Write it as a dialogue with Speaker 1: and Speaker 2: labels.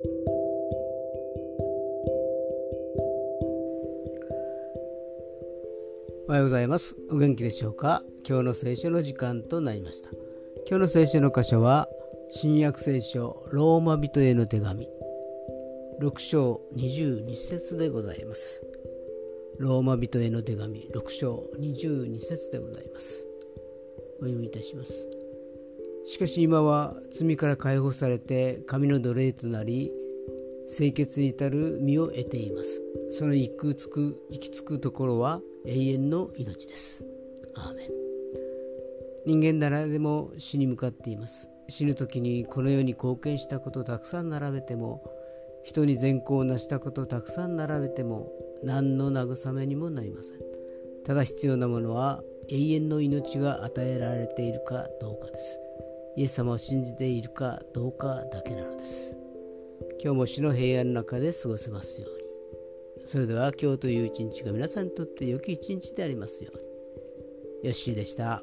Speaker 1: おはようございます。お元気でしょうか？今日の聖書の時間となりました。今日の聖書の箇所は新約聖書ローマ人への手紙。6章22節でございます。ローマ人への手紙6章22節でございます。お読みいたします。しかし今は罪から解放されて神の奴隷となり清潔に至る身を得ていますその行くつく行き着くところは永遠の命です。アーメン人間誰でも死に向かっています。死ぬ時にこの世に貢献したことたくさん並べても人に善行を成したことたくさん並べても何の慰めにもなりません。ただ必要なものは永遠の命が与えられているかどうかです。イエス様を信じているかどうかだけなのです。今日も死の平安の中で過ごせますように。それでは今日という一日が皆さんにとって良き一日でありますように。よッしーでした。